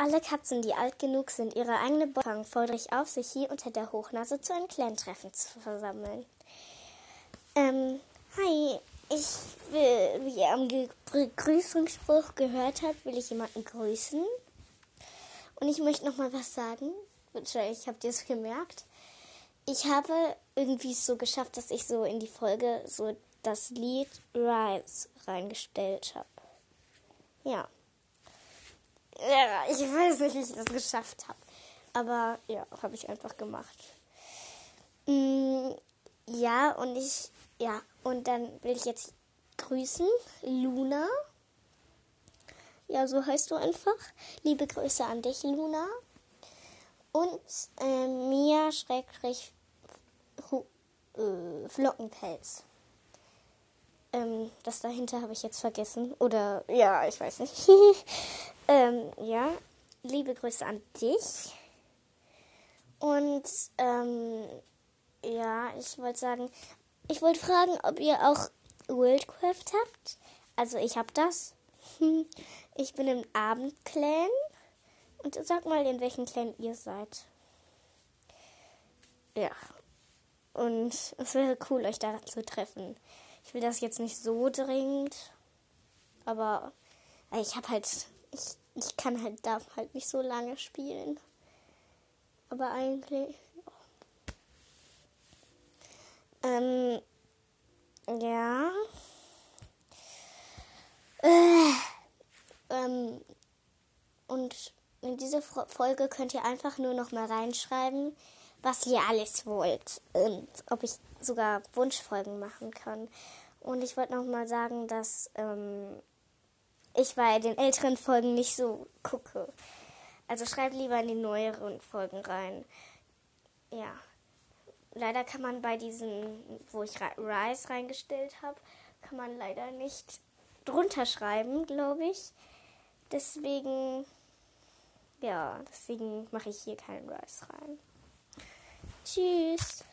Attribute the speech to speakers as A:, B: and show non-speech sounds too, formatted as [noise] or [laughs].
A: Alle Katzen, die alt genug sind, ihre eigene Beute fordere ich auf, sich hier unter der Hochnase zu einem Clan-Treffen zu versammeln. Ähm, hi, ich will, wie ihr am Begrüßungsspruch gehört habt, will ich jemanden grüßen. Und ich möchte noch mal was sagen. Wahrscheinlich habt ihr es gemerkt. Ich habe irgendwie so geschafft, dass ich so in die Folge so das Lied Rise reingestellt habe. Ja. Ja, ich weiß nicht, wie ich das geschafft habe. Aber ja, habe ich einfach gemacht. Mm, ja, und ich, ja, und dann will ich jetzt grüßen. Luna. Ja, so heißt du einfach. Liebe Grüße an dich, Luna. Und äh, Mia Schrägstrich äh, Flockenpelz. Ähm, das dahinter habe ich jetzt vergessen. Oder ja, ich weiß nicht. [laughs] ähm, ja, liebe Grüße an dich. Und ähm, ja, ich wollte sagen, ich wollte fragen, ob ihr auch Worldcraft habt. Also ich habe das. [laughs] Ich bin im Abendclan. Und sag mal, in welchem Clan ihr seid. Ja. Und es wäre cool, euch da zu treffen. Ich will das jetzt nicht so dringend, aber ich habe halt, ich, ich kann halt, darf halt nicht so lange spielen. Aber eigentlich. Ähm, ja. Äh, ähm, und in diese Folge könnt ihr einfach nur noch mal reinschreiben, was ihr alles wollt und ob ich sogar Wunschfolgen machen kann. Und ich wollte noch mal sagen, dass ähm, ich bei den älteren Folgen nicht so gucke. Also schreibt lieber in die neueren Folgen rein. Ja. Leider kann man bei diesen, wo ich Rise reingestellt habe, kann man leider nicht drunter schreiben, glaube ich. Deswegen, ja, deswegen mache ich hier keinen Rise rein. Tschüss.